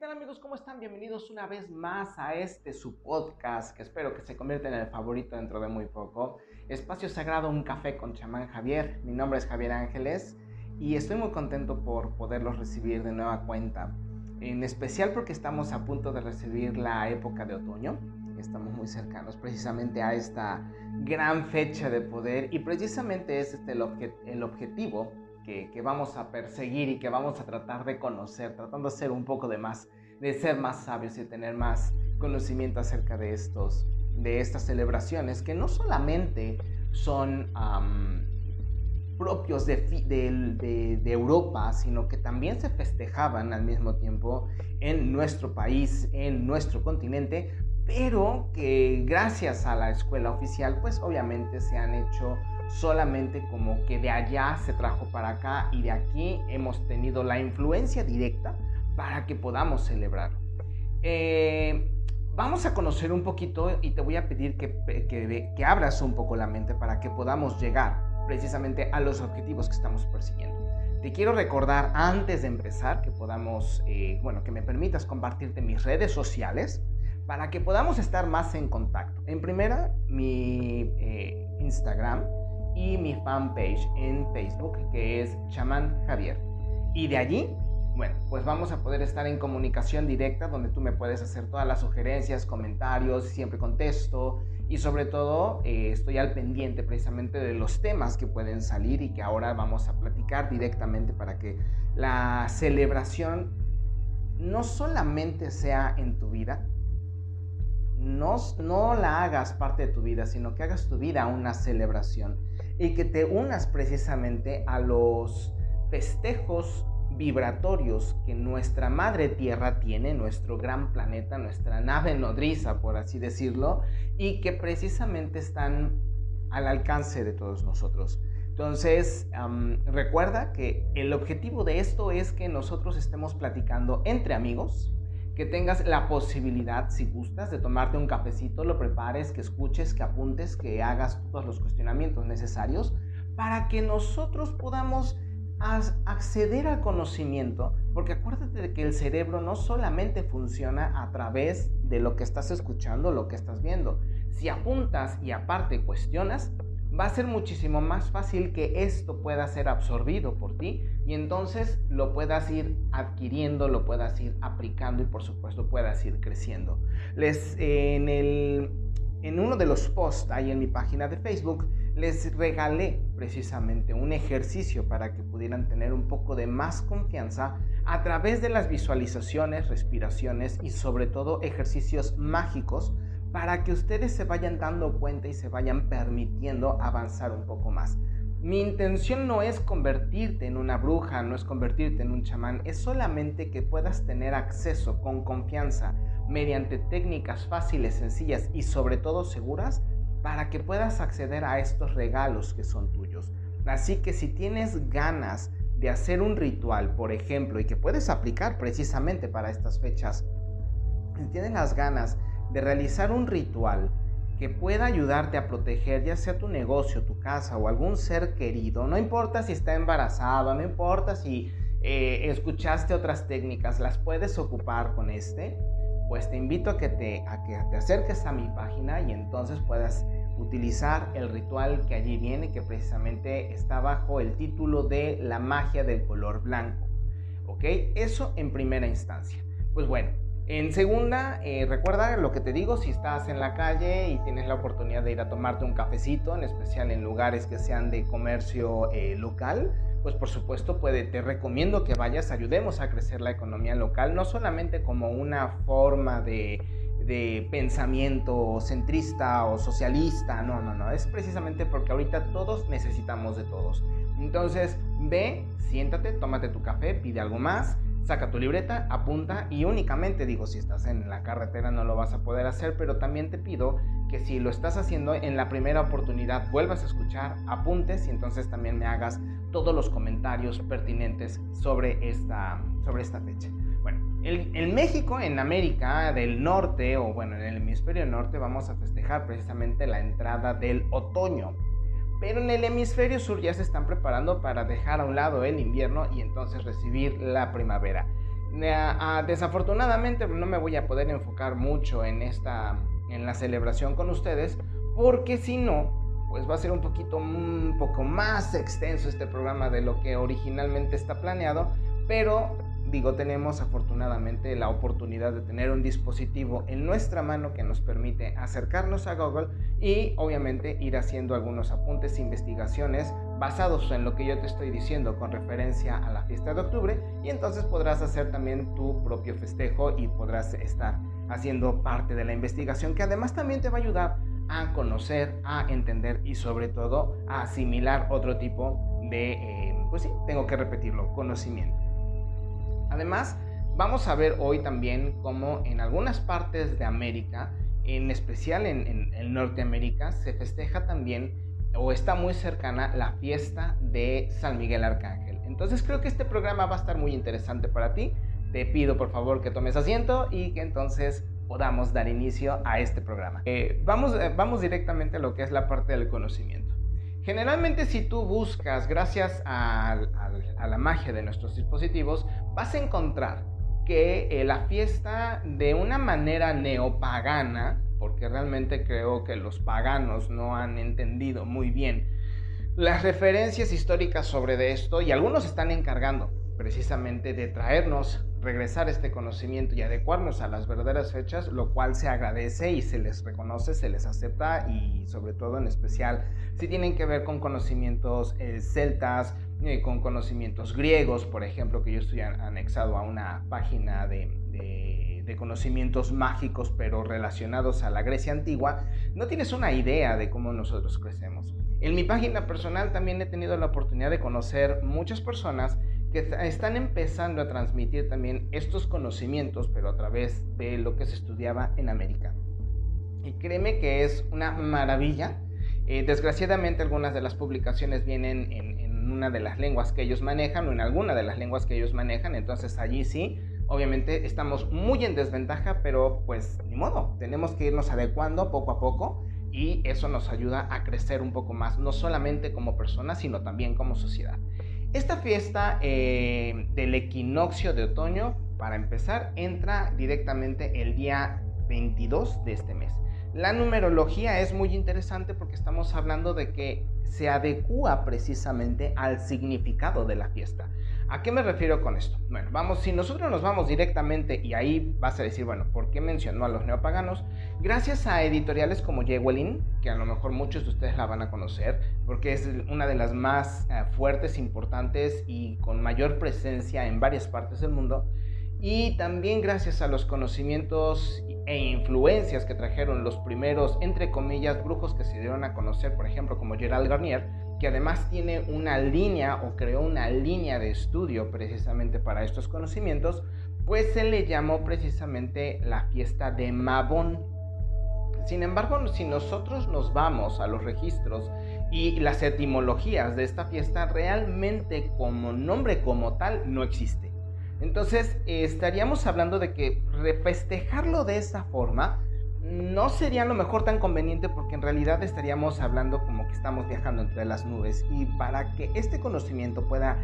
tal amigos? ¿Cómo están? Bienvenidos una vez más a este su podcast que espero que se convierta en el favorito dentro de muy poco. Espacio Sagrado, un café con chamán Javier. Mi nombre es Javier Ángeles y estoy muy contento por poderlos recibir de nueva cuenta. En especial porque estamos a punto de recibir la época de otoño. Estamos muy cercanos precisamente a esta gran fecha de poder y precisamente es este el, el objetivo que, vamos a perseguir y que vamos a tratar de conocer, tratando de ser un poco de más, de ser más sabios y tener más conocimiento acerca de estos, de estas celebraciones que no solamente son propios de, de, de, Europa, sino que también se festejaban al mismo tiempo en nuestro país, en nuestro continente, pero que gracias a la escuela oficial, pues obviamente se han hecho solamente como que de allá se trajo para acá y de aquí hemos tenido la influencia directa para que podamos celebrar. Eh, vamos a conocer un poquito y te voy a pedir que, que, abras un poco la mente para que podamos llegar precisamente a los objetivos que estamos persiguiendo. Te quiero recordar antes de empezar que podamos, eh, bueno, que me permitas compartirte mis redes sociales para que podamos estar más en contacto. En primera, mi eh, Instagram, y mi fanpage en Facebook que es Chamán Javier. Y de allí, bueno, pues vamos a poder estar en comunicación directa donde tú me puedes hacer todas las sugerencias, comentarios, siempre contesto y sobre todo eh, estoy al pendiente precisamente de los temas que pueden salir y que ahora vamos a platicar directamente para que la celebración no solamente sea en tu vida, no, no la hagas parte de tu vida, sino que hagas tu vida una celebración y que te unas precisamente a los festejos vibratorios que nuestra madre tierra tiene, nuestro gran planeta, nuestra nave nodriza, por así decirlo, y que precisamente están al alcance de todos nosotros. Entonces, recuerda que el objetivo de esto es que nosotros estemos platicando entre amigos, que tengas la posibilidad, si gustas, de tomarte un cafecito, lo prepares, que escuches, que apuntes, que hagas todos los cuestionamientos necesarios para que nosotros podamos acceder al conocimiento, porque acuérdate de que el cerebro no solamente funciona a través de lo que estás escuchando, lo que estás viendo. Si apuntas y aparte cuestionas, va a ser muchísimo más fácil que esto pueda ser absorbido por ti y entonces lo puedas ir adquiriendo, lo puedas ir aplicando y por supuesto puedas ir creciendo. Les, en, el, en uno de los posts ahí en mi página de Facebook les regalé precisamente un ejercicio para que pudieran tener un poco de más confianza a través de las visualizaciones, respiraciones y sobre todo ejercicios mágicos para que ustedes se vayan dando cuenta y se vayan permitiendo avanzar un poco más. Mi intención no es convertirte en una bruja, no es convertirte en un chamán, es solamente que puedas tener acceso con confianza mediante técnicas fáciles, sencillas y sobre todo seguras para que puedas acceder a estos regalos que son tuyos. Así que si tienes ganas de hacer un ritual, por ejemplo, y que puedes aplicar precisamente para estas fechas, si tienes las ganas de realizar un ritual que pueda ayudarte a proteger ya sea tu negocio, tu casa o algún ser querido, no importa si está embarazado, no importa si eh, escuchaste otras técnicas, las puedes ocupar con este, pues te invito a que te, a que te acerques a mi página y entonces puedas utilizar el ritual que allí viene, que precisamente está bajo el título de la magia del color blanco. ¿Ok? Eso en primera instancia. Pues bueno, en segunda, eh, recuerda lo que te digo, si estás en la calle y tienes la oportunidad de ir a tomarte un cafecito, en especial en lugares que sean de comercio eh, local, pues por supuesto puede, te recomiendo que vayas, ayudemos a crecer la economía local, no solamente como una forma de, de pensamiento centrista o socialista, no, no, no, es precisamente porque ahorita todos necesitamos de todos. Entonces, ve, siéntate, tómate tu café, pide algo más saca tu libreta, apunta y únicamente digo, si estás en la carretera no lo vas a poder hacer, pero también te pido que si lo estás haciendo en la primera oportunidad vuelvas a escuchar, apuntes y entonces también me hagas todos los comentarios pertinentes sobre esta, sobre esta fecha. Bueno, en México, en América del Norte, o bueno, en el hemisferio norte, vamos a festejar precisamente la entrada del otoño. Pero en el hemisferio sur ya se están preparando para dejar a un lado el invierno y entonces recibir la primavera. desafortunadamente no me voy a poder enfocar mucho en esta en la celebración con ustedes porque si no pues va a ser un poquito un poco más extenso este programa de lo que originalmente está planeado pero digo, tenemos afortunadamente la oportunidad de tener un dispositivo en nuestra mano que nos permite acercarnos a Google y obviamente ir haciendo algunos apuntes investigaciones basados en lo que yo te estoy diciendo con referencia a la fiesta de octubre y entonces podrás hacer también tu propio festejo y podrás estar haciendo parte de la investigación que además también te va a ayudar a conocer, a entender y sobre todo a asimilar otro tipo de, eh, pues sí, tengo que repetirlo, conocimiento. Además, vamos a ver hoy también cómo en algunas partes de América, en especial en, Norteamérica, se festeja también o está muy cercana la fiesta de San Miguel Arcángel. Entonces creo que este programa va a estar muy interesante para ti. Te pido por favor que tomes asiento y que entonces podamos dar inicio a este programa. Eh, vamos, eh, vamos directamente a lo que es la parte del conocimiento. Generalmente si tú buscas, gracias a, la magia de nuestros dispositivos, vas a encontrar que eh, la fiesta de una manera neopagana, porque realmente creo que los paganos no han entendido muy bien las referencias históricas sobre esto y algunos están encargando precisamente de traernos, regresar este conocimiento y adecuarnos a las verdaderas fechas, lo cual se agradece y se les reconoce, se les acepta y sobre todo en especial si tienen que ver con conocimientos eh, celtas, eh, con conocimientos griegos, por ejemplo, que yo estoy anexado a una página de, de conocimientos mágicos pero relacionados a la Grecia antigua, no tienes una idea de cómo nosotros crecemos. En mi página personal también he tenido la oportunidad de conocer muchas personas que están empezando a transmitir también estos conocimientos, pero a través de lo que se estudiaba en América. Y créeme que es una maravilla. Eh, desgraciadamente algunas de las publicaciones vienen en, en, una de las lenguas que ellos manejan o en alguna de las lenguas que ellos manejan, entonces allí sí, obviamente estamos muy en desventaja, pero pues ni modo, tenemos que irnos adecuando poco a poco y eso nos ayuda a crecer un poco más, no solamente como personas, sino también como sociedad. Esta fiesta eh, del equinoccio de otoño, para empezar, entra directamente el día 22 de este mes. La numerología es muy interesante porque estamos hablando de que se adecua precisamente al significado de la fiesta. ¿A qué me refiero con esto? Bueno, vamos, si nosotros nos vamos directamente y ahí vas a decir, bueno, ¿por qué mencionó a los neopaganos? Gracias a editoriales como Jewelin, que a lo mejor muchos de ustedes la van a conocer, porque es una de las más eh, fuertes, importantes y con mayor presencia en varias partes del mundo, y también gracias a los conocimientos e influencias que trajeron los primeros, entre comillas, brujos que se dieron a conocer, por ejemplo, como Gerald Garnier, que además tiene una línea o creó una línea de estudio precisamente para estos conocimientos, pues se le llamó precisamente la fiesta de Mabón. Sin embargo, si nosotros nos vamos a los registros y las etimologías de esta fiesta, realmente como nombre como tal no existe. Entonces, estaríamos hablando de que festejarlo de esa forma no sería lo mejor tan conveniente porque en realidad estaríamos hablando como que estamos viajando entre las nubes y para que este conocimiento pueda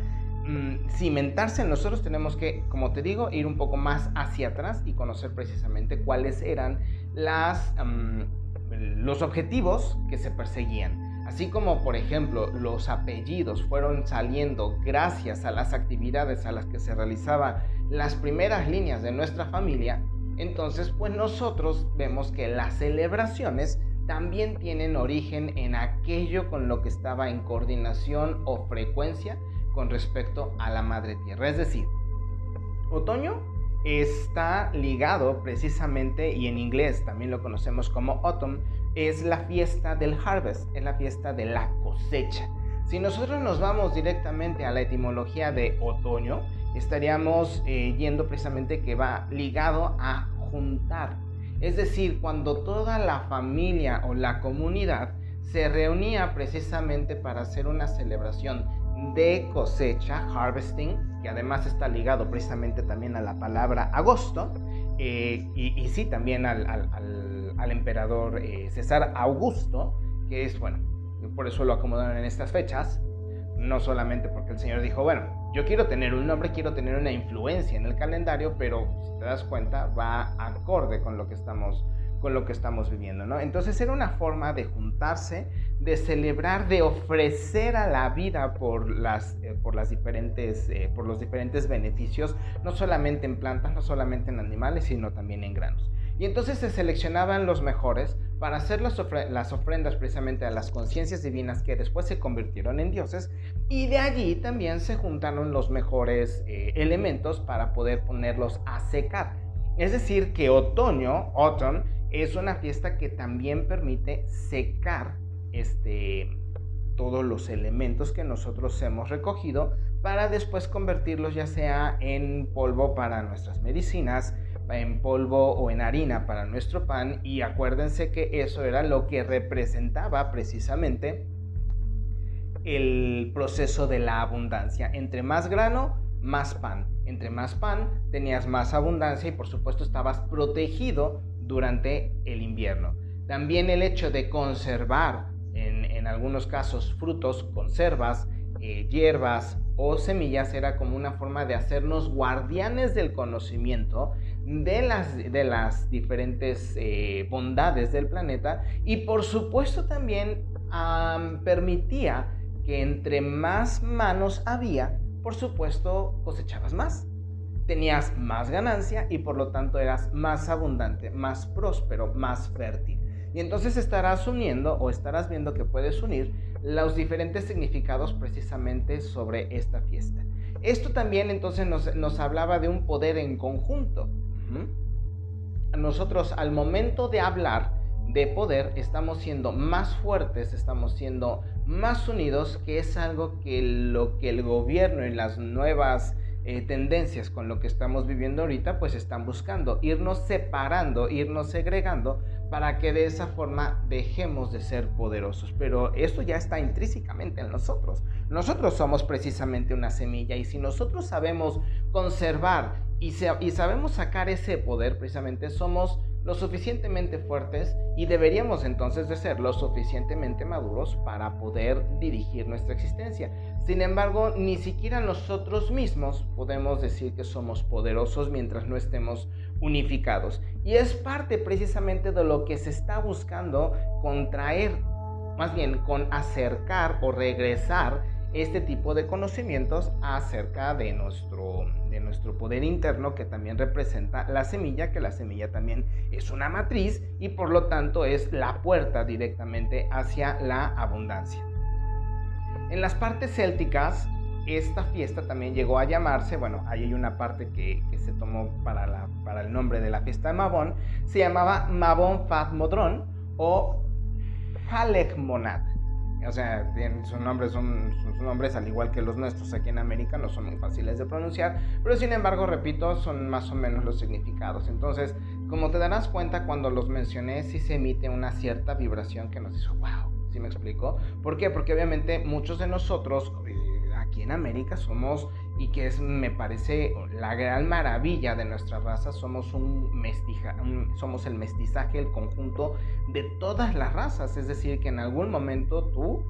mm, cimentarse en nosotros tenemos que, como te digo, ir un poco más hacia atrás y conocer precisamente cuáles eran las, los objetivos que se perseguían. Así como, por ejemplo, los apellidos fueron saliendo gracias a las actividades a las que se realizaban las primeras líneas de nuestra familia, entonces, pues nosotros vemos que las celebraciones también tienen origen en aquello con lo que estaba en coordinación o frecuencia con respecto a la madre tierra. Es decir, otoño está ligado precisamente, y en inglés también lo conocemos como autumn, es la fiesta del harvest, es la fiesta de la cosecha. Si nosotros nos vamos directamente a la etimología de otoño, estaríamos eh, yendo precisamente que va ligado a juntar. Es decir, cuando toda la familia o la comunidad se reunía precisamente para hacer una celebración de cosecha, harvesting, que además está ligado precisamente también a la palabra agosto, eh, y, sí también al, emperador eh, César Augusto, que es, bueno, por eso lo acomodaron en estas fechas, no solamente porque el Señor dijo, bueno, yo quiero tener un nombre, quiero tener una influencia en el calendario, pero si te das cuenta va acorde con lo que estamos con lo que estamos viviendo, ¿no? Entonces era una forma de juntarse, de celebrar, de ofrecer a la vida por, las, eh, por, las diferentes, eh, por los diferentes beneficios, no solamente en plantas, no solamente en animales, sino también en granos. Y entonces se seleccionaban los mejores para hacer las, ofrendas precisamente a las conciencias divinas que después se convirtieron en dioses y de allí también se juntaron los mejores eh, elementos para poder ponerlos a secar. Es decir, que otoño, autumn, es una fiesta que también permite secar este, todos los elementos que nosotros hemos recogido para después convertirlos ya sea en polvo para nuestras medicinas, en polvo o en harina para nuestro pan y acuérdense que eso era lo que representaba precisamente el proceso de la abundancia. Entre más grano, más pan. Entre más pan, tenías más abundancia y por supuesto estabas protegido durante el invierno. También el hecho de conservar, en, algunos casos, frutos, conservas, eh, hierbas o semillas era como una forma de hacernos guardianes del conocimiento de las, de las diferentes eh, bondades del planeta y por supuesto también permitía que entre más manos había, por supuesto cosechabas más tenías más ganancia y por lo tanto eras más abundante, más próspero, más fértil. Y entonces estarás uniendo o estarás viendo que puedes unir los diferentes significados precisamente sobre esta fiesta. Esto también entonces nos, hablaba de un poder en conjunto. Nosotros al momento de hablar de poder estamos siendo más fuertes, estamos siendo más unidos, que es algo que lo que el gobierno y las nuevas eh, tendencias con lo que estamos viviendo ahorita, pues están buscando irnos separando, irnos segregando para que de esa forma dejemos de ser poderosos. Pero esto ya está intrínsecamente en nosotros. Nosotros somos precisamente una semilla y si nosotros sabemos conservar y, sabemos sacar ese poder, precisamente somos lo suficientemente fuertes y deberíamos entonces de ser lo suficientemente maduros para poder dirigir nuestra existencia. Sin embargo, ni siquiera nosotros mismos podemos decir que somos poderosos mientras no estemos unificados. Y es parte precisamente de lo que se está buscando contraer, más bien con acercar o regresar este tipo de conocimientos acerca de nuestro, de nuestro poder interno que también representa la semilla, que la semilla también es una matriz y por lo tanto es la puerta directamente hacia la abundancia. En las partes célticas, esta fiesta también llegó a llamarse, bueno, ahí hay una parte que, se tomó para, el nombre de la fiesta de Mabón, se llamaba Mabón Fat Modrón o Halek Monad o sea, sus nombres son sus nombres al igual que los nuestros aquí en América, no son muy fáciles de pronunciar, pero sin embargo, repito, son más o menos los significados. Entonces, como te darás cuenta cuando los mencioné, sí se emite una cierta vibración que nos hizo, wow, ¿sí me explico? ¿Por qué? Porque obviamente muchos de nosotros eh, aquí en América somos y que es, me parece, la gran maravilla de nuestra raza, somos, un mestija, somos el mestizaje, el conjunto de todas las razas, es decir, que en algún momento tú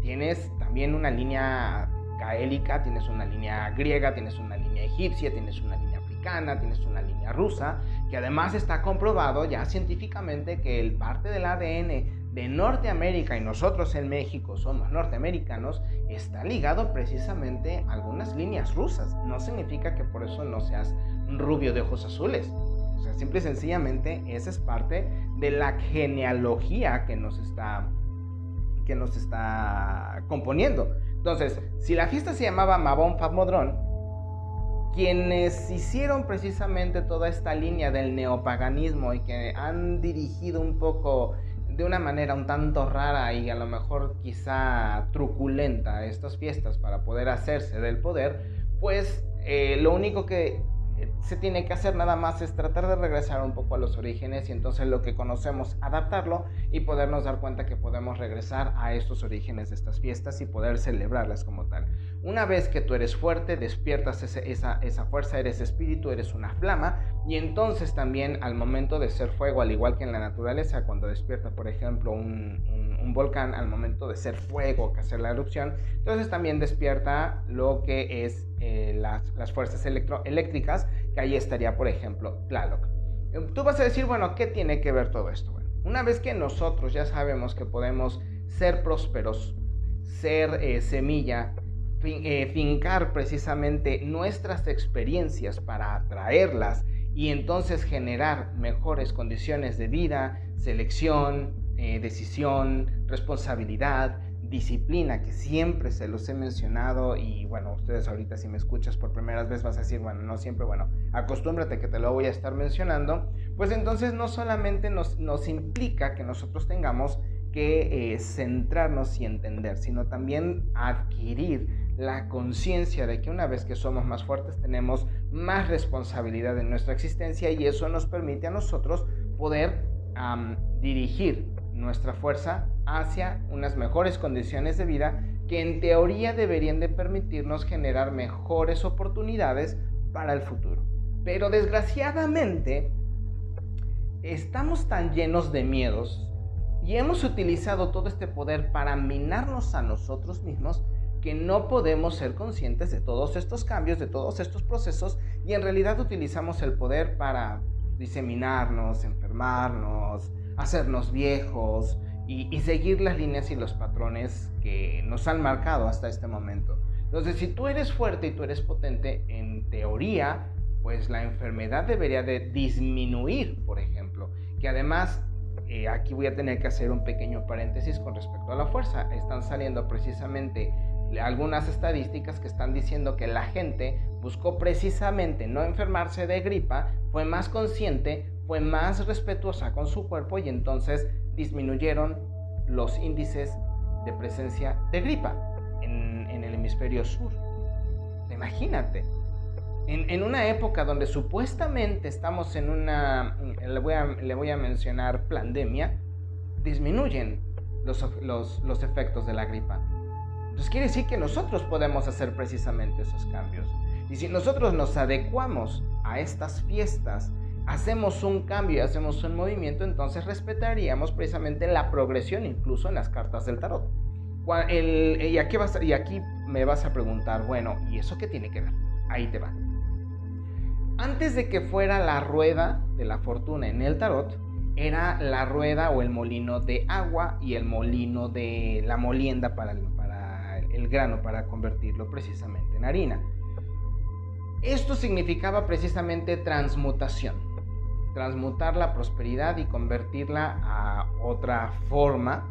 tienes también una línea gaélica, tienes una línea griega, tienes una línea egipcia, tienes una línea africana, tienes una línea rusa, que además está comprobado ya científicamente que el parte del ADN de Norteamérica y nosotros en México somos norteamericanos, está ligado precisamente a algunas líneas rusas. No significa que por eso no seas rubio de ojos azules. O sea, simple y sencillamente esa es parte de la genealogía que nos está, que nos está componiendo. Entonces, si la fiesta se llamaba Mabón Famodrón, quienes hicieron precisamente toda esta línea del neopaganismo y que han dirigido un poco de una manera un tanto rara y a lo mejor quizá truculenta estas fiestas para poder hacerse del poder, pues eh, lo único que se tiene que hacer nada más es tratar de regresar un poco a los orígenes y entonces lo que conocemos adaptarlo y podernos dar cuenta que podemos regresar a estos orígenes de estas fiestas y poder celebrarlas como tal. Una vez que tú eres fuerte, despiertas esa, fuerza, eres espíritu, eres una flama y entonces también al momento de ser fuego, al igual que en la naturaleza, cuando despierta por ejemplo un, volcán al momento de ser fuego, que hacer la erupción. Entonces también despierta lo que es eh, las, fuerzas eléctricas, que ahí estaría, por ejemplo, Tlaloc. Tú vas a decir, bueno, ¿qué tiene que ver todo esto? Una vez que nosotros ya sabemos que podemos ser prósperos, ser eh, semilla, eh, fincar precisamente nuestras experiencias para atraerlas y entonces generar mejores condiciones de vida, selección, eh, decisión, responsabilidad, disciplina, que siempre se los he mencionado y bueno, ustedes ahorita si me escuchas por primera vez vas a decir, bueno, no siempre, bueno, acostúmbrate que te lo voy a estar mencionando, pues entonces no solamente nos, nos implica que nosotros tengamos que eh, centrarnos y entender, sino también adquirir la conciencia de que una vez que somos más fuertes tenemos más responsabilidad en nuestra existencia y eso nos permite a nosotros poder dirigir nuestra fuerza hacia unas mejores condiciones de vida que en teoría deberían de permitirnos generar mejores oportunidades para el futuro. Pero desgraciadamente estamos tan llenos de miedos y hemos utilizado todo este poder para minarnos a nosotros mismos que no podemos ser conscientes de todos estos cambios, de todos estos procesos, y en realidad utilizamos el poder para diseminarnos, enfermarnos, hacernos viejos y, seguir las líneas y los patrones que nos han marcado hasta este momento. Entonces, si tú eres fuerte y tú eres potente, en teoría, pues la enfermedad debería de disminuir, por ejemplo, que además eh, aquí voy a tener que hacer un pequeño paréntesis con respecto a la fuerza. Están saliendo precisamente algunas estadísticas que están diciendo que la gente buscó precisamente no enfermarse de gripa, fue más consciente, fue más respetuosa con su cuerpo y entonces disminuyeron los índices de presencia de gripa en, el hemisferio sur. Imagínate, en, una época donde supuestamente estamos en una, le voy a, mencionar, pandemia, disminuyen los efectos de la gripa. Entonces quiere decir que nosotros podemos hacer precisamente esos cambios. Y si nosotros nos adecuamos a estas fiestas, hacemos un cambio y hacemos un movimiento, entonces respetaríamos precisamente la progresión incluso en las cartas del tarot. y, aquí vas, y aquí me vas a preguntar, bueno, ¿y eso qué tiene que ver? Ahí te va. Antes de que fuera la rueda de la fortuna en el tarot, era la rueda o el molino de agua y el molino de la molienda para el, el grano para convertirlo precisamente en harina. Esto significaba precisamente transmutación, transmutar la prosperidad y convertirla a otra forma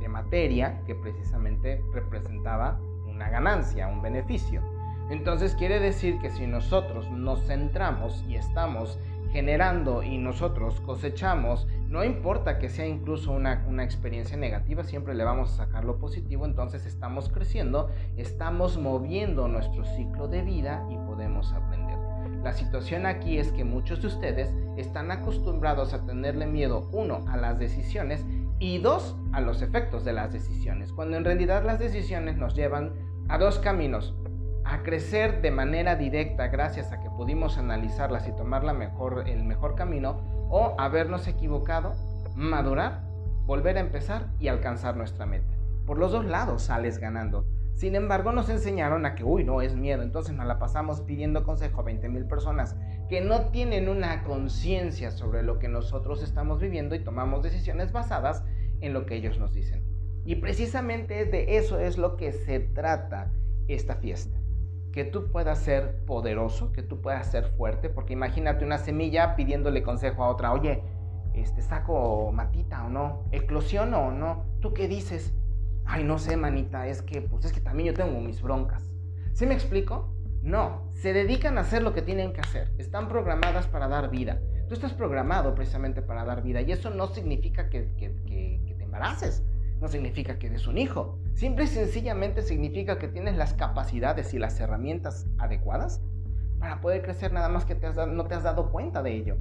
de materia que precisamente representaba una ganancia, un beneficio. Entonces quiere decir que si nosotros nos centramos y estamos generando y nosotros cosechamos, no importa que sea incluso una, experiencia negativa, siempre le vamos a sacar lo positivo, entonces estamos creciendo, estamos moviendo nuestro ciclo de vida y podemos aprender. La situación aquí es que muchos de ustedes están acostumbrados a tenerle miedo, uno, a las decisiones y dos, a los efectos de las decisiones, cuando en realidad las decisiones nos llevan a dos caminos, a crecer de manera directa gracias a que pudimos analizarlas y tomar la mejor, el mejor camino, o habernos equivocado, madurar, volver a empezar y alcanzar nuestra meta. Por los dos lados sales ganando. Sin embargo, nos enseñaron a que, uy, no es miedo. Entonces nos la pasamos pidiendo consejo a 20 mil personas que no tienen una conciencia sobre lo que nosotros estamos viviendo y tomamos decisiones basadas en lo que ellos nos dicen. Y precisamente de eso es lo que se trata esta fiesta que tú puedas ser poderoso, que tú puedas ser fuerte, porque imagínate una semilla pidiéndole consejo a otra, oye, este, saco matita o no, eclosiono o no, ¿tú qué dices? Ay, no sé, manita, es que, pues es que también yo tengo mis broncas. ¿Sí me explico? No, se dedican a hacer lo que tienen que hacer, están programadas para dar vida. Tú estás programado precisamente para dar vida y eso no significa que, te embaraces no significa que eres un hijo. Simple y sencillamente significa que tienes las capacidades y las herramientas adecuadas para poder crecer nada más que te no te has dado cuenta de ello.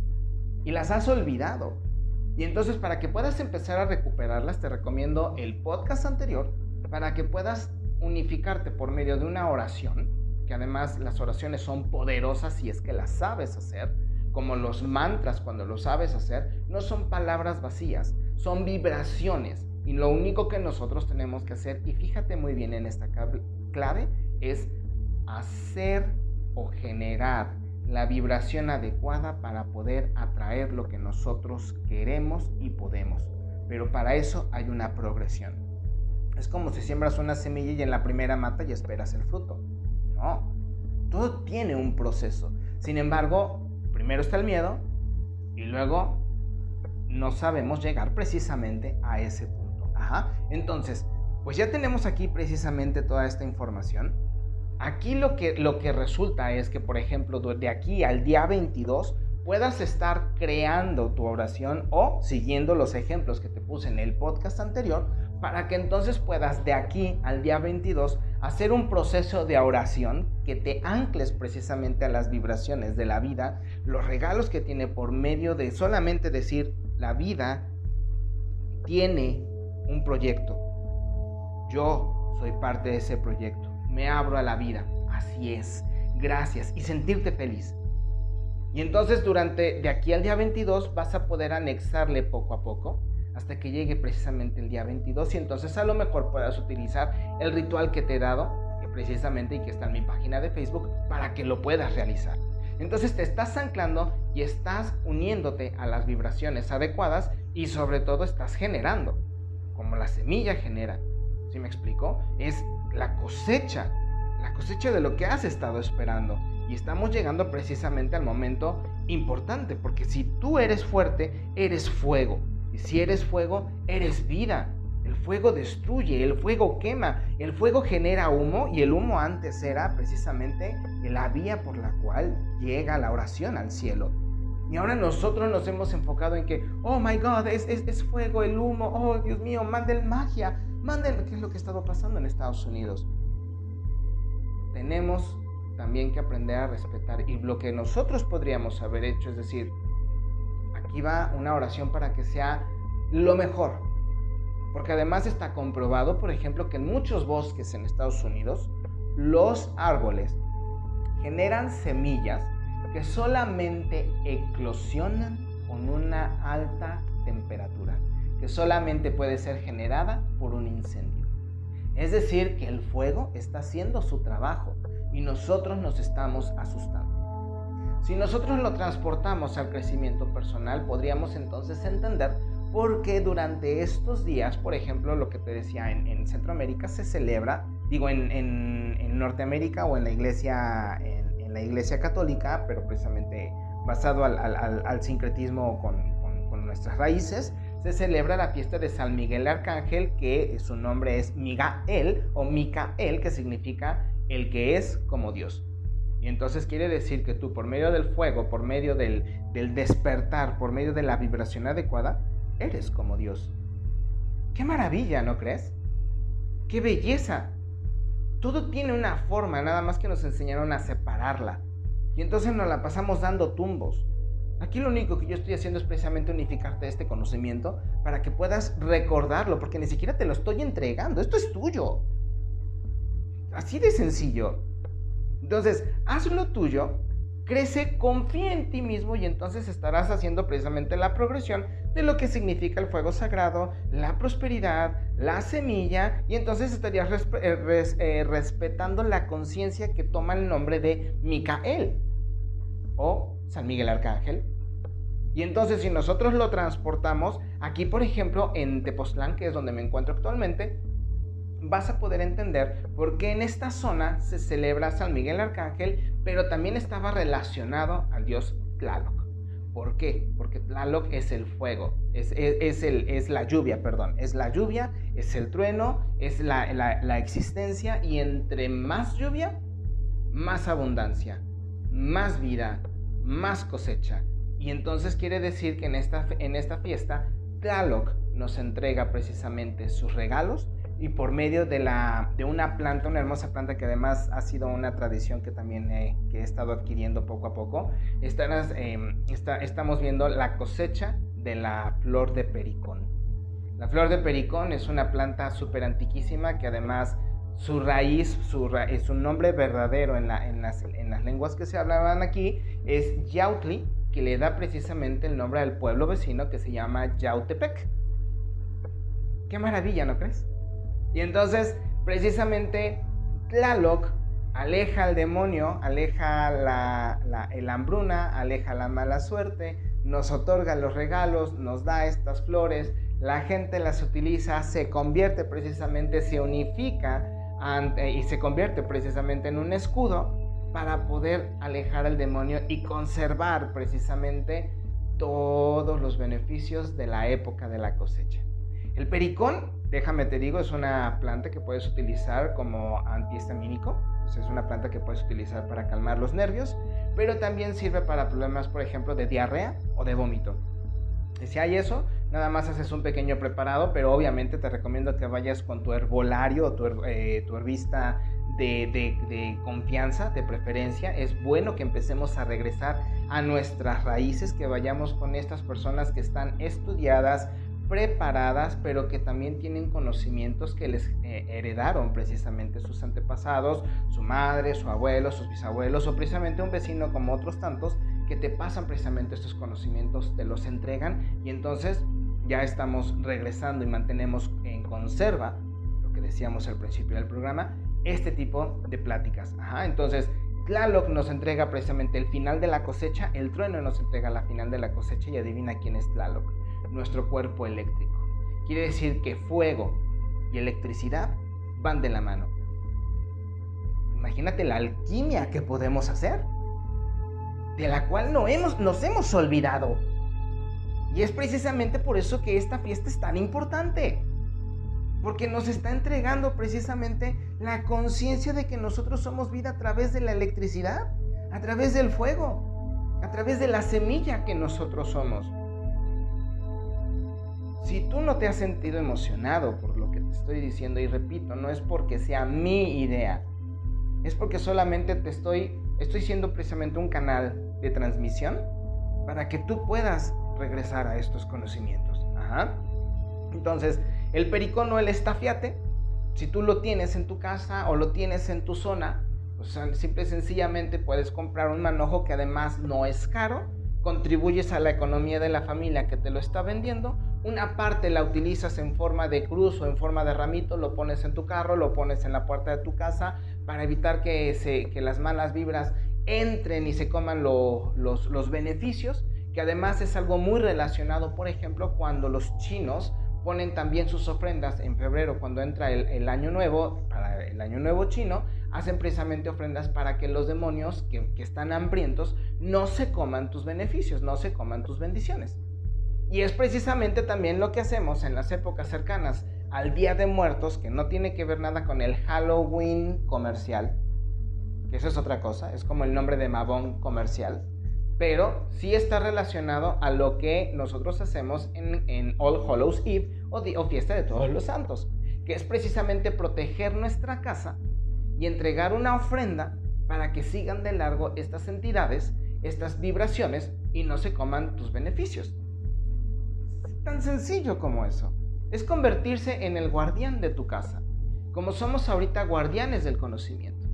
Y las has olvidado. Y entonces para que puedas empezar a recuperarlas, te recomiendo el podcast anterior para que puedas unificarte por medio de una oración, que además las oraciones son poderosas si es que las sabes hacer, como los mantras cuando lo sabes hacer, no son palabras vacías, son vibraciones Y lo único que nosotros tenemos que hacer, y fíjate muy bien en esta clave, es hacer o generar la vibración adecuada para poder atraer lo que nosotros queremos y podemos. Pero para eso hay una progresión. Es como si siembras una semilla y en la primera mata y esperas el fruto. No, todo tiene un proceso. Sin embargo, primero está el miedo y luego no sabemos llegar precisamente a ese punto. Entonces, pues ya tenemos aquí precisamente toda esta información. Aquí lo que, lo que resulta es que, por ejemplo, de aquí al día 22 puedas estar creando tu oración o siguiendo los ejemplos que te puse en el podcast anterior para que entonces puedas de aquí al día 22 hacer un proceso de oración que te ancles precisamente a las vibraciones de la vida, los regalos que tiene por medio de solamente decir la vida tiene un proyecto. Yo soy parte de ese proyecto. Me abro a la vida. Así es. Gracias. Y sentirte feliz. Y entonces durante de aquí al día 22 vas a poder anexarle poco a poco hasta que llegue precisamente el día 22 y entonces a lo mejor puedas utilizar el ritual que te he dado, que precisamente y que está en mi página de Facebook, para que lo puedas realizar. Entonces te estás anclando y estás uniéndote a las vibraciones adecuadas y sobre todo estás generando, como la semilla genera. ¿Sí me explico? Es la cosecha, la cosecha de lo que has estado esperando. Y estamos llegando precisamente al momento importante, porque si tú eres fuerte, eres fuego. Y si eres fuego, eres vida. El fuego destruye, el fuego quema, el fuego genera humo y el humo antes era precisamente la vía por la cual llega la oración al cielo. Y ahora nosotros nos hemos enfocado en que, oh my God, es, es, fuego, el humo, oh Dios mío, manden magia, manden, ¿qué es lo que ha estado pasando en Estados Unidos? Tenemos también que aprender a respetar y lo que nosotros podríamos haber hecho es decir, aquí va una oración para que sea lo mejor, porque además está comprobado, por ejemplo, que en muchos bosques en Estados Unidos, los árboles generan semillas que solamente eclosionan con una alta temperatura, que solamente puede ser generada por un incendio. Es decir, que el fuego está haciendo su trabajo y nosotros nos estamos asustando. Si nosotros lo transportamos al crecimiento personal, podríamos entonces entender porque durante estos días, por ejemplo, lo que te decía, en, Centroamérica se celebra, digo, en, Norteamérica o en la iglesia, la iglesia católica, pero precisamente basado al, sincretismo con, nuestras raíces, se celebra la fiesta de San Miguel Arcángel, que su nombre es Migael o Micael, que significa el que es como Dios. Y entonces quiere decir que tú por medio del fuego, por medio del, del despertar, por medio de la vibración adecuada, eres como Dios. ¡Qué maravilla, ¿no crees? ¡Qué belleza! Todo tiene una forma, nada más que nos enseñaron a separarla. Y entonces nos la pasamos dando tumbos. Aquí lo único que yo estoy haciendo es precisamente unificarte este conocimiento para que puedas recordarlo, porque ni siquiera te lo estoy entregando, esto es tuyo. Así de sencillo. Entonces, hazlo tuyo crece, confía en ti mismo y entonces estarás haciendo precisamente la progresión de lo que significa el fuego sagrado, la prosperidad, la semilla y entonces estarías eh, eh, respetando la conciencia que toma el nombre de Micael o San Miguel Arcángel. Y entonces si nosotros lo transportamos aquí, por ejemplo, en Tepoztlán, que es donde me encuentro actualmente, vas a poder entender por qué en esta zona se celebra San Miguel Arcángel, pero también estaba relacionado al dios Tlaloc. ¿Por qué? Porque Tlaloc es el fuego, es, el, es la lluvia, perdón, es la lluvia, es el trueno, es la, la existencia y entre más lluvia, más abundancia, más vida, más cosecha. Y entonces quiere decir que en esta, en esta fiesta Tlaloc nos entrega precisamente sus regalos y por medio de, la, de una planta, una hermosa planta que además ha sido una tradición que también he, que he estado adquiriendo poco a poco, em, estamos viendo la cosecha de la flor de pericón. La flor de pericón es una planta súper antiquísima que además su raíz, su, su nombre verdadero en, la, en, las, en las lenguas que se hablaban aquí es Yautli, que le da precisamente el nombre al pueblo vecino que se llama Yautepec. Qué maravilla, ¿no crees? Y entonces, precisamente, Tlaloc aleja al demonio, aleja la, hambruna, aleja la mala suerte, nos otorga los regalos, nos da estas flores, la gente las utiliza, se convierte precisamente, se unifica y se convierte precisamente en un escudo para poder alejar al demonio y conservar precisamente todos los beneficios de la época de la cosecha. El pericón, déjame te digo, es una planta que puedes utilizar como antihistamínico, es una planta que puedes utilizar para calmar los nervios, pero también sirve para problemas, por ejemplo, de diarrea o de vómito. si hay eso, nada más haces un pequeño preparado, pero obviamente te recomiendo que vayas con tu herbolario o tu, eh, herbista de, confianza, de preferencia. Es bueno que empecemos a regresar a nuestras raíces, que vayamos con estas personas que están estudiadas, preparadas, pero que también tienen conocimientos que les eh, heredaron precisamente sus antepasados, su madre, su abuelo, sus bisabuelos o precisamente un vecino como otros tantos que te pasan precisamente estos conocimientos, te los entregan y entonces ya estamos regresando y mantenemos en conserva, lo que decíamos al principio del programa, este tipo de pláticas. entonces, Tlaloc nos entrega precisamente el final de la cosecha, el trueno nos entrega la final de la cosecha y adivina quién es Tlaloc, nuestro cuerpo eléctrico. Quiere decir que fuego y electricidad van de la mano. Imagínate la alquimia que podemos hacer, de la cual no hemos, nos hemos olvidado. Y es precisamente por eso que esta fiesta es tan importante porque nos está entregando precisamente la conciencia de que nosotros somos vida a través de la electricidad, a través del fuego, a través de la semilla que nosotros somos. Si tú no te has sentido emocionado por lo que te estoy diciendo, y repito, no es porque sea mi idea, es porque solamente te estoy, estoy siendo precisamente un canal de transmisión para que tú puedas regresar a estos conocimientos. Entonces, el pericón o el estafiate, si tú lo tienes en tu casa o lo tienes en tu zona, pues simple y sencillamente puedes comprar un manojo que además no es caro, contribuyes a la economía de la familia que te lo está vendiendo, una parte la utilizas en forma de cruz o en forma de ramito, lo pones en tu carro, lo pones en la puerta de tu casa para evitar que, se, que las malas vibras entren y se coman los, los beneficios, que además es algo muy relacionado, por ejemplo, cuando los chinos ponen también sus ofrendas en febrero cuando entra el, año nuevo, para el año nuevo chino, hacen precisamente ofrendas para que los demonios que, que están hambrientos no se coman tus beneficios, no se coman tus bendiciones. Y es precisamente también lo que hacemos en las épocas cercanas al Día de Muertos, que no tiene que ver nada con el Halloween comercial, que eso es otra cosa, es como el nombre de Mabón comercial pero sí está relacionado a lo que nosotros hacemos en, All Hallows Eve o, fiesta de todos los santos, que es precisamente proteger nuestra casa y entregar una ofrenda para que sigan de largo estas entidades, estas vibraciones y no se coman tus beneficios. Tan sencillo como eso. Es convertirse en el guardián de tu casa, como somos ahorita guardianes del conocimiento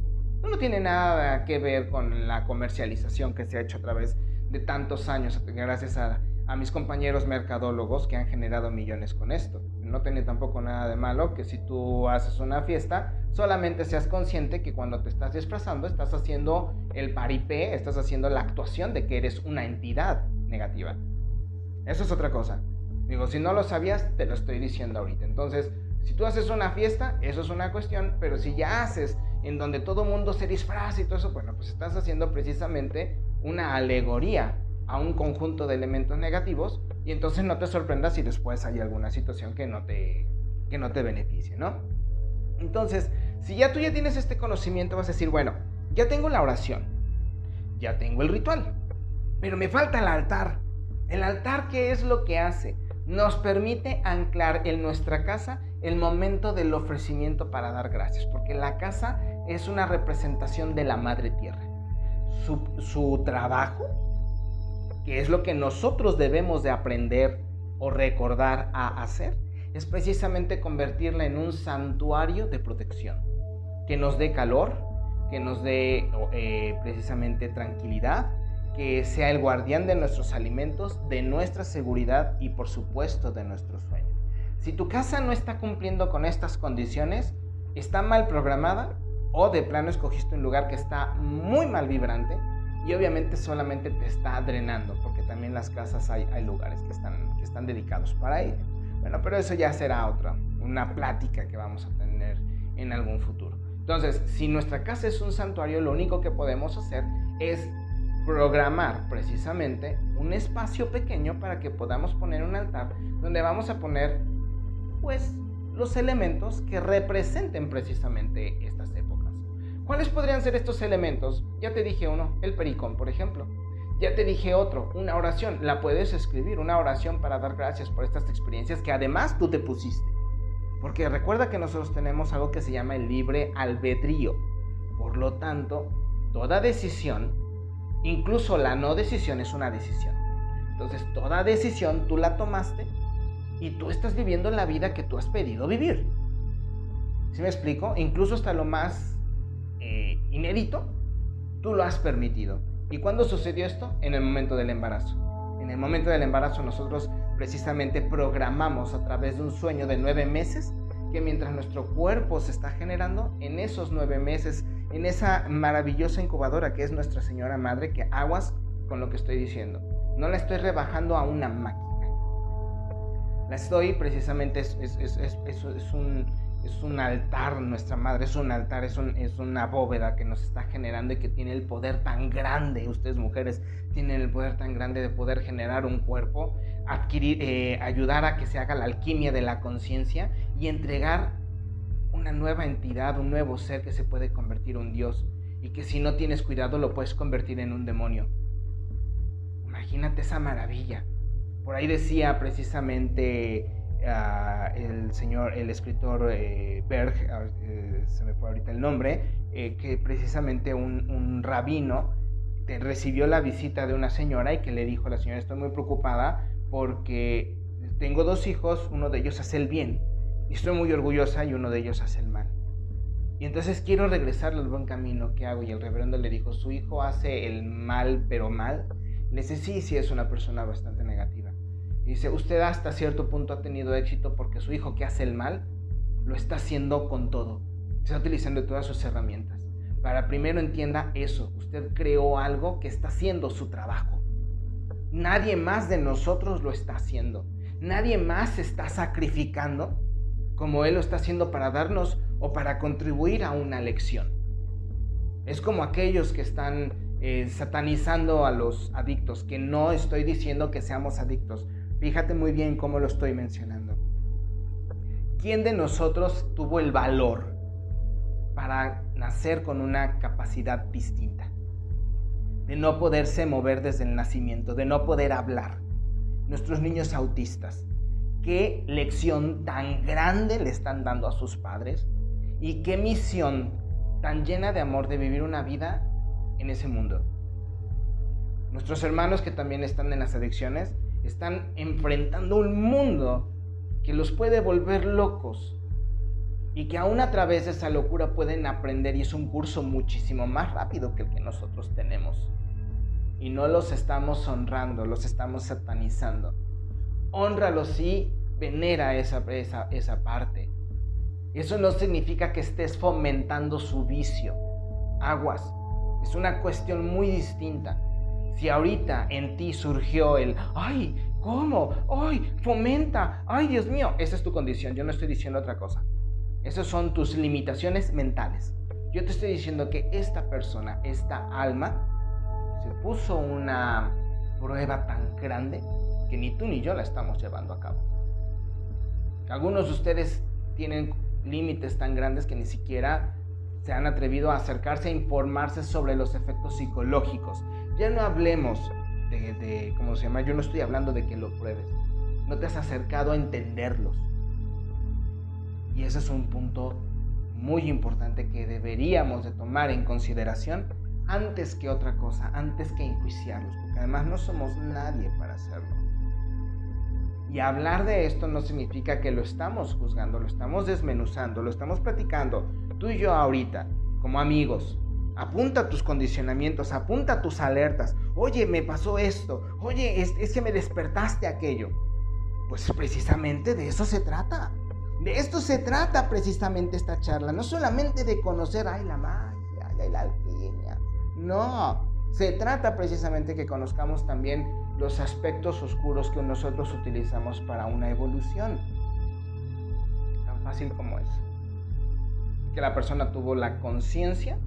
no tiene nada que ver con la comercialización que se ha hecho a través de tantos años, gracias a, mis compañeros mercadólogos que han generado millones con esto. No tiene tampoco nada de malo que si tú haces una fiesta, solamente seas consciente que cuando te estás disfrazando estás haciendo el paripé, estás haciendo la actuación de que eres una entidad negativa. Eso es otra cosa. Digo, si no lo sabías, te lo estoy diciendo ahorita. Entonces, si tú haces una fiesta, eso es una cuestión, pero si ya haces en donde todo mundo se disfraza y todo eso, bueno, pues estás haciendo precisamente una alegoría a un conjunto de elementos negativos y entonces no te sorprendas si después hay alguna situación que no te, que no te beneficie, ¿no? Entonces, si ya tú ya tienes este conocimiento, vas a decir, bueno, ya tengo la oración, ya tengo el ritual, pero me falta el altar. El altar, ¿qué es lo que hace? Nos permite anclar en nuestra casa el momento del ofrecimiento para dar gracias, porque la casa es una representación de la Madre Tierra. Su, trabajo, que es lo que nosotros debemos de aprender o recordar a hacer, es precisamente convertirla en un santuario de protección, que nos dé calor, que nos dé eh, precisamente tranquilidad, que sea el guardián de nuestros alimentos, de nuestra seguridad y por supuesto de nuestros sueños. Si tu casa no está cumpliendo con estas condiciones, está mal programada o de plano escogiste un lugar que está muy mal vibrante y obviamente solamente te está drenando, porque también las casas hay, hay lugares que están, que están dedicados para ello. Bueno, pero eso ya será otra, una plática que vamos a tener en algún futuro. Entonces, si nuestra casa es un santuario, lo único que podemos hacer es programar precisamente un espacio pequeño para que podamos poner un altar donde vamos a poner pues los elementos que representen precisamente estas épocas. ¿Cuáles podrían ser estos elementos? Ya te dije uno, el pericón, por ejemplo. Ya te dije otro, una oración. La puedes escribir, una oración para dar gracias por estas experiencias que además tú te pusiste. Porque recuerda que nosotros tenemos algo que se llama el libre albedrío. Por lo tanto, toda decisión, incluso la no decisión, es una decisión. Entonces, toda decisión tú la tomaste y tú estás viviendo la vida que tú has pedido vivir. ¿Sí me explico? Incluso hasta lo más eh, inédito, tú lo has permitido. ¿Y cuándo sucedió esto? En el momento del embarazo. En el momento del embarazo nosotros precisamente programamos a través de un sueño de nueve meses que mientras nuestro cuerpo se está generando, en esos nueve meses, en esa maravillosa incubadora que es nuestra Señora Madre, que aguas con lo que estoy diciendo. No la estoy rebajando a una máquina. La estoy precisamente, es, un, altar, nuestra madre es un altar, es, es, una bóveda que nos está generando y que tiene el poder tan grande, ustedes mujeres tienen el poder tan grande de poder generar un cuerpo, adquirir, eh, ayudar a que se haga la alquimia de la conciencia y entregar una nueva entidad, un nuevo ser que se puede convertir en un Dios y que si no tienes cuidado lo puedes convertir en un demonio. Imagínate esa maravilla. Por ahí decía precisamente el señor, el escritor eh, Berg, eh, se me fue ahorita el nombre, eh, que precisamente un, rabino recibió la visita de una señora y que le dijo a la señora, estoy muy preocupada porque tengo dos hijos, uno de ellos hace el bien y estoy muy orgullosa y uno de ellos hace el mal. Y entonces quiero regresar al buen camino que hago. Y el reverendo le dijo, su hijo hace el mal, pero mal. Le dice, sí, sí, es una persona bastante negativa. Dice, usted hasta cierto punto ha tenido éxito porque su hijo que hace el mal lo está haciendo con todo. Está utilizando todas sus herramientas. Para primero entienda eso. Usted creó algo que está haciendo su trabajo. Nadie más de nosotros lo está haciendo. Nadie más está sacrificando como Él lo está haciendo para darnos o para contribuir a una lección. Es como aquellos que están eh, satanizando a los adictos, que no estoy diciendo que seamos adictos, Fíjate muy bien cómo lo estoy mencionando. ¿Quién de nosotros tuvo el valor para nacer con una capacidad distinta? De no poderse mover desde el nacimiento, de no poder hablar. Nuestros niños autistas. ¿Qué lección tan grande le están dando a sus padres? ¿Y qué misión tan llena de amor de vivir una vida en ese mundo? Nuestros hermanos que también están en las adicciones están enfrentando un mundo que los puede volver locos y que aún a través de esa locura pueden aprender y es un curso muchísimo más rápido que el que nosotros tenemos. Y no los estamos honrando, los estamos satanizando. Honralos y venera esa, esa, esa parte. Eso no significa que estés fomentando su vicio. Aguas. Es una cuestión muy distinta. Si ahorita en ti surgió el, ay, ¿cómo? Ay, fomenta, ay, Dios mío, esa es tu condición, yo no estoy diciendo otra cosa. Esas son tus limitaciones mentales. Yo te estoy diciendo que esta persona, esta alma, se puso una prueba tan grande que ni tú ni yo la estamos llevando a cabo. Algunos de ustedes tienen límites tan grandes que ni siquiera se han atrevido a acercarse a informarse sobre los efectos psicológicos. Ya no hablemos de, ¿cómo se llama? Yo no estoy hablando de que lo pruebes. No te has acercado a entenderlos. Y ese es un punto muy importante que deberíamos de tomar en consideración antes que otra cosa, antes que enjuiciarlos, porque además no somos nadie para hacerlo. Y hablar de esto no significa que lo estamos juzgando, lo estamos desmenuzando, lo estamos platicando, tú y yo ahorita, como amigos, apunta tus condicionamientos, apunta tus alertas. Oye, me pasó esto. Oye, es, que me despertaste aquello. Pues precisamente de eso se trata. De esto se trata precisamente esta charla. No solamente de conocer, ay, la magia, ay, la alquimia. No, se trata precisamente que conozcamos también los aspectos oscuros que nosotros utilizamos para una evolución. Tan fácil como es. Que la persona tuvo la conciencia,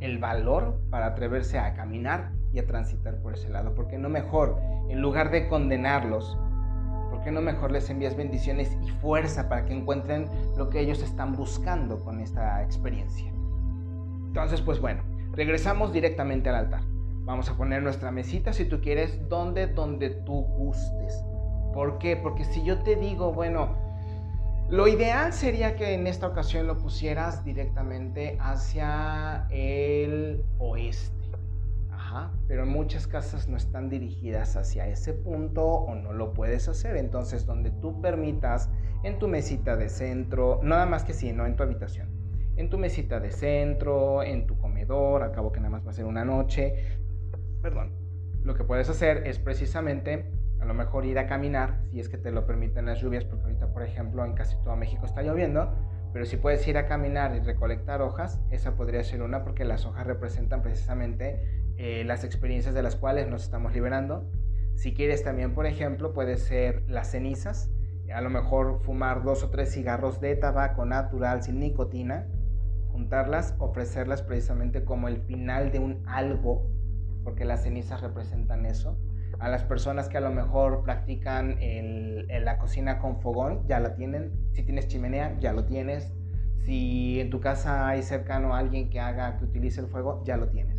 el valor para atreverse a caminar y a transitar por ese lado. Porque no mejor, en lugar de condenarlos, ¿por qué no mejor les envías bendiciones y fuerza para que encuentren lo que ellos están buscando con esta experiencia? Entonces, pues bueno, regresamos directamente al altar. Vamos a poner nuestra mesita si tú quieres, donde, donde tú gustes. ¿Por qué? Porque si yo te digo, bueno, lo ideal sería que en esta ocasión lo pusieras directamente hacia el oeste. Ajá, pero muchas casas no están dirigidas hacia ese punto o no lo puedes hacer. Entonces, donde tú permitas en tu mesita de centro, nada más que sí, no en tu habitación. En tu mesita de centro, en tu comedor, al cabo que nada más va a ser una noche, lo que puedes hacer es precisamente a lo mejor ir a caminar, si es que te lo permiten las lluvias, porque ahorita, por ejemplo, en casi todo México está lloviendo, pero si puedes ir a caminar y recolectar hojas, esa podría ser una, porque las hojas representan precisamente eh, las experiencias de las cuales nos estamos liberando. Si quieres también, por ejemplo, puede ser las cenizas, a lo mejor fumar dos o tres cigarros de tabaco natural sin nicotina, juntarlas, ofrecerlas precisamente como el final de un algo porque las cenizas representan eso. A las personas que a lo mejor practican el, la cocina con fogón, ya la tienen. Si tienes chimenea, ya lo tienes. Si en tu casa hay cercano a alguien que haga, que utilice el fuego, ya lo tienes.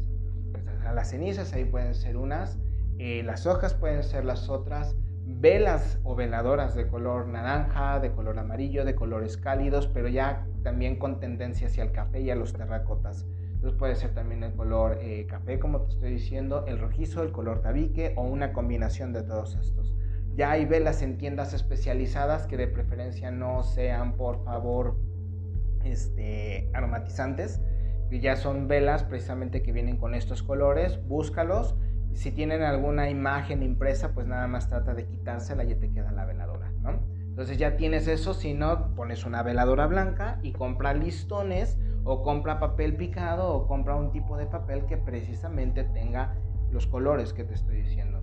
las cenizas ahí pueden ser unas, eh, las hojas pueden ser las otras, velas o veladoras de color naranja, de color amarillo, de colores cálidos, pero ya también con tendencia hacia el café y a los terracotas. Entonces puede ser también el color eh, café, como te estoy diciendo, el rojizo, el color tabique o una combinación de todos estos. Ya hay velas en tiendas especializadas que de preferencia no sean, por favor, este, aromatizantes. Y ya son velas precisamente que vienen con estos colores. Búscalos. Si tienen alguna imagen impresa, pues nada más trata de quitársela y te queda la veladora, ¿no? Entonces ya tienes eso, si no, pones una veladora blanca y compra listones o compra papel picado o compra un tipo de papel que precisamente tenga los colores que te estoy diciendo.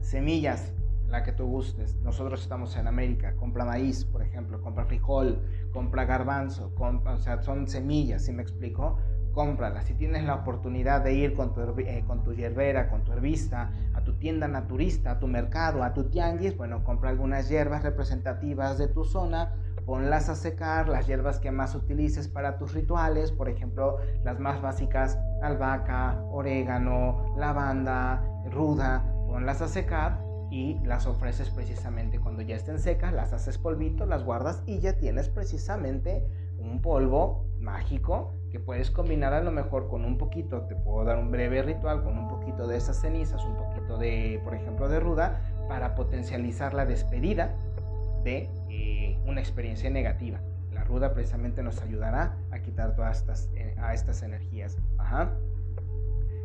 Semillas, la que tú gustes. Nosotros estamos en América, compra maíz, por ejemplo, compra frijol, compra garbanzo, compra, o sea, son semillas, ¿sí me explico? Cómpralas. Si tienes la oportunidad de ir con tu, eh, con tu hierbera, con tu herbista, tu tienda naturista, a tu mercado, a tu tianguis, bueno, compra algunas hierbas representativas de tu zona ponlas a secar, las hierbas que más utilices para tus rituales, por ejemplo, las más básicas, albahaca, orégano, lavanda, ruda, ponlas a secar y las ofreces precisamente cuando ya estén secas, las haces polvito, las guardas y ya tienes precisamente un polvo mágico que puedes combinar a lo mejor con un poquito, te puedo dar un breve ritual con un poquito de esas cenizas, un poquito de, por ejemplo, de ruda, para potencializar la despedida de una experiencia negativa. La ruda precisamente nos ayudará a quitar todas estas, eh, a estas energías.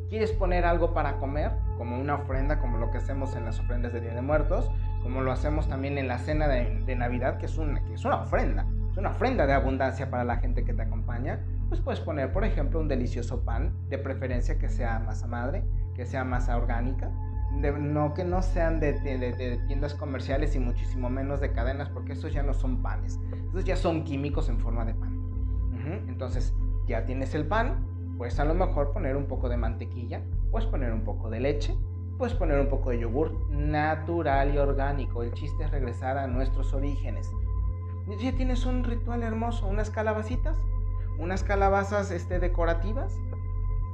¿Quieres poner algo para comer? Como una ofrenda, como lo que hacemos en las ofrendas de Día de Muertos, como lo hacemos también en la cena de, Navidad, que es, una, que es una ofrenda. Es una ofrenda de abundancia para la gente que te acompaña. Pues puedes poner, por ejemplo, un delicioso pan, de preferencia que sea masa madre, que sea masa orgánica, no que no sean de, tiendas comerciales y muchísimo menos de cadenas, porque esos ya no son panes, esos ya son químicos en forma de pan. Entonces, ya tienes el pan, puedes a lo mejor poner un poco de mantequilla, puedes poner un poco de leche, puedes poner un poco de yogur natural y orgánico. El chiste es regresar a nuestros orígenes. Ya tienes un ritual hermoso, unas calabacitas, unas calabazas este, decorativas,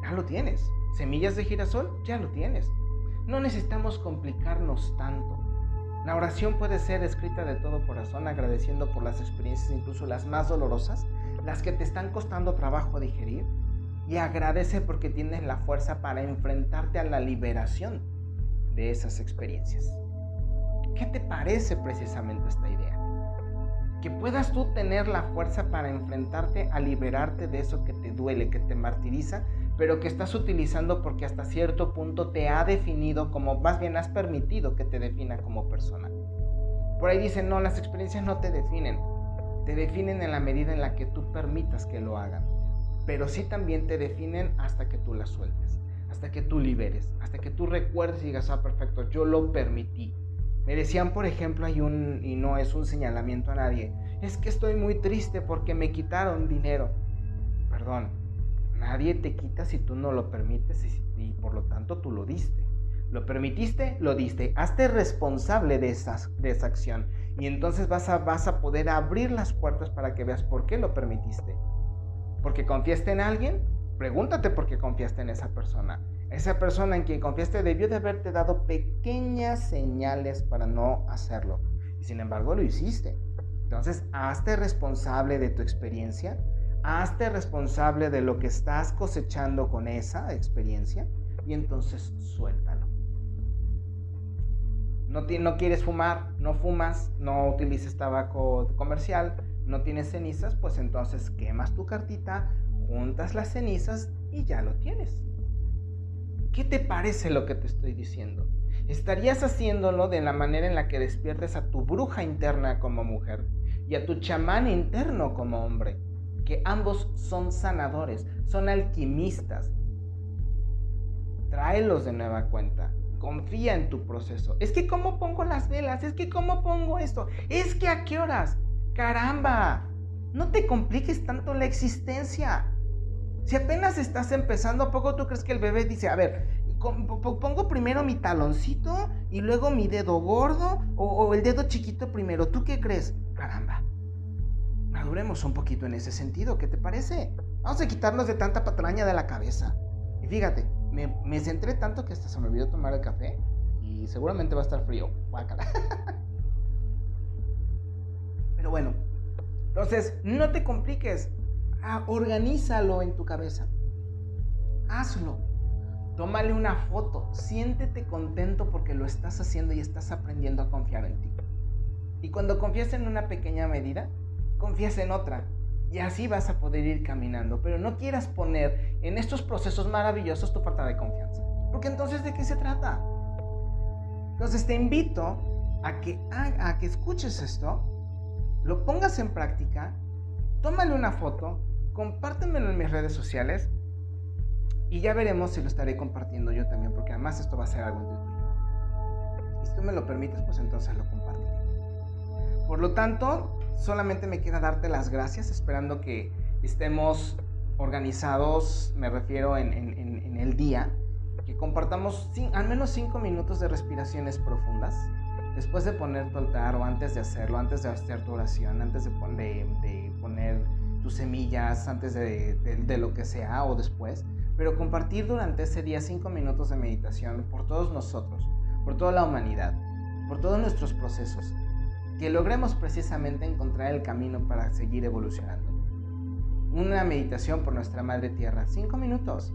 ya lo tienes. Semillas de girasol, ya lo tienes. No necesitamos complicarnos tanto. La oración puede ser escrita de todo corazón, agradeciendo por las experiencias, incluso las más dolorosas, las que te están costando trabajo digerir, y agradece porque tienes la fuerza para enfrentarte a la liberación de esas experiencias. ¿Qué te parece precisamente esta idea? Que puedas tú tener la fuerza para enfrentarte a liberarte de eso que te duele, que te martiriza, pero que estás utilizando porque hasta cierto punto te ha definido como, más bien has permitido que te defina como persona. Por ahí dicen, no, las experiencias no te definen. Te definen en la medida en la que tú permitas que lo hagan. Pero sí también te definen hasta que tú las sueltes, hasta que tú liberes, hasta que tú recuerdes y digas, ah, perfecto, yo lo permití. Me decían, por ejemplo, hay un, y no es un señalamiento a nadie, es que estoy muy triste porque me quitaron dinero. Perdón, nadie te quita si tú no lo permites y, por lo tanto tú lo diste. Lo permitiste, lo diste. Hazte responsable de, esas, de esa acción. Y entonces vas a, vas a poder abrir las puertas para que veas por qué lo permitiste. Porque confiaste en alguien, pregúntate por qué confiaste en esa persona. Esa persona en quien confiaste debió de haberte dado pequeñas señales para no hacerlo. Y sin embargo lo hiciste. Entonces, hazte responsable de tu experiencia, hazte responsable de lo que estás cosechando con esa experiencia y entonces suéltalo. No, no quieres fumar, no fumas, no utilices tabaco comercial, no tienes cenizas, pues entonces quemas tu cartita, juntas las cenizas y ya lo tienes. ¿Qué te parece lo que te estoy diciendo? Estarías haciéndolo de la manera en la que despiertes a tu bruja interna como mujer y a tu chamán interno como hombre, que ambos son sanadores, son alquimistas. Tráelos de nueva cuenta. Confía en tu proceso. Es que cómo pongo las velas, es que cómo pongo esto, es que a qué horas. Caramba, no te compliques tanto la existencia. Si apenas estás empezando, ¿a poco tú crees que el bebé dice, a ver, pongo primero mi taloncito y luego mi dedo gordo o, el dedo chiquito primero. ¿Tú qué crees? Caramba. Maduremos un poquito en ese sentido. ¿Qué te parece? Vamos a quitarnos de tanta patraña de la cabeza. Y fíjate, me, centré tanto que hasta se me olvidó tomar el café y seguramente va a estar frío. Pero bueno, entonces no te compliques. Ah, organízalo en tu cabeza. Hazlo Tómale una foto, siéntete contento porque lo estás haciendo y estás aprendiendo a confiar en ti. Y cuando confías en una pequeña medida, confías en otra. Y así vas a poder ir caminando. Pero no quieras poner en estos procesos maravillosos tu falta de confianza. Porque entonces, ¿de qué se trata? Entonces te invito a que, a, que escuches esto, lo pongas en práctica, tómale una foto, compártemelo en mis redes sociales y ya veremos si lo estaré compartiendo yo también, porque además esto va a ser algo entre Y si tú me lo permites, pues entonces lo compartiré. Por lo tanto, solamente me queda darte las gracias, esperando que estemos organizados, me refiero en, el día, que compartamos al menos cinco minutos de respiraciones profundas, después de poner tu altar o antes de hacerlo, antes de hacer tu oración, antes de poner semillas, antes de lo que sea o después pero compartir durante ese día cinco minutos de meditación por todos nosotros, por toda la humanidad, por todos nuestros procesos, que logremos precisamente encontrar el camino para seguir evolucionando. Una meditación por nuestra Madre Tierra, cinco minutos,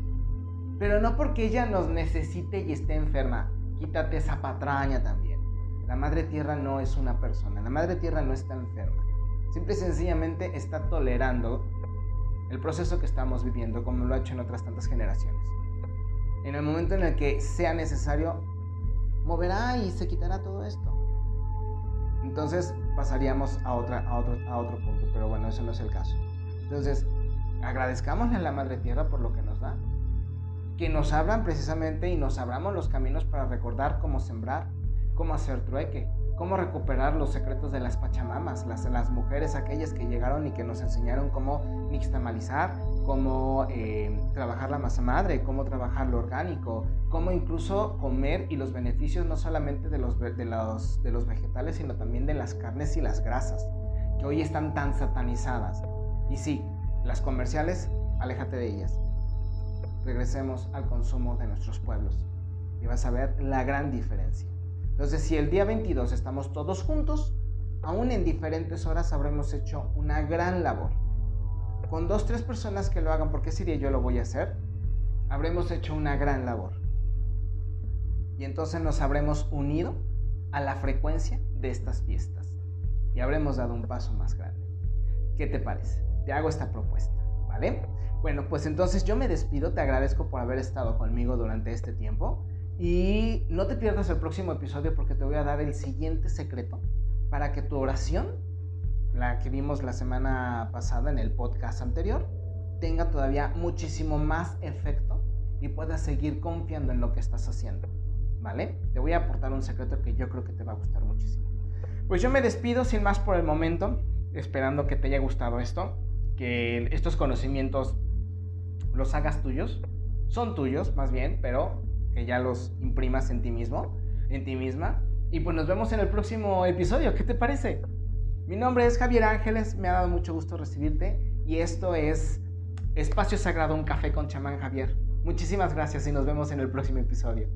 pero no porque ella nos necesite y esté enferma, quítate esa patraña también. La Madre Tierra no es una persona, la Madre Tierra no está enferma, simple y sencillamente está tolerando el proceso que estamos viviendo como lo ha hecho en otras tantas generaciones. En el momento en el que sea necesario, moverá y se quitará todo esto. Entonces pasaríamos a, otra, a, otro, a otro punto, pero bueno, eso no es el caso. Entonces, agradezcámosle a la Madre Tierra por lo que nos da. Que nos abran precisamente y nos abramos los caminos para recordar cómo sembrar, cómo hacer trueque, cómo recuperar los secretos de las pachamamas, las, las mujeres aquellas que llegaron y que nos enseñaron cómo nixtamalizar, cómo eh, trabajar la masa madre, cómo trabajar lo orgánico, cómo incluso comer y los beneficios no solamente de los, de los, de los vegetales, sino también de las carnes y las grasas, que hoy están tan satanizadas. Y sí, las comerciales, aléjate de ellas. Regresemos al consumo de nuestros pueblos y vas a ver la gran diferencia. Entonces, si el día 22 estamos todos juntos, aún en diferentes horas habremos hecho una gran labor. Con dos, tres personas que lo hagan, porque ese día yo lo voy a hacer, habremos hecho una gran labor. Y entonces nos habremos unido a la frecuencia de estas fiestas y habremos dado un paso más grande. ¿Qué te parece? Te hago esta propuesta, ¿vale? Bueno, pues entonces yo me despido, te agradezco por haber estado conmigo durante este tiempo. Y no te pierdas el próximo episodio porque te voy a dar el siguiente secreto para que tu oración, la que vimos la semana pasada en el podcast anterior, tenga todavía muchísimo más efecto y puedas seguir confiando en lo que estás haciendo. ¿Vale? Te voy a aportar un secreto que yo creo que te va a gustar muchísimo. Pues yo me despido sin más por el momento, esperando que te haya gustado esto, que estos conocimientos los hagas tuyos, son tuyos más bien, pero que ya los imprimas en ti mismo, en ti misma. Y pues nos vemos en el próximo episodio, ¿qué te parece? Mi nombre es Javier Ángeles, me ha dado mucho gusto recibirte y esto es Espacio Sagrado, un café con chamán Javier. Muchísimas gracias y nos vemos en el próximo episodio.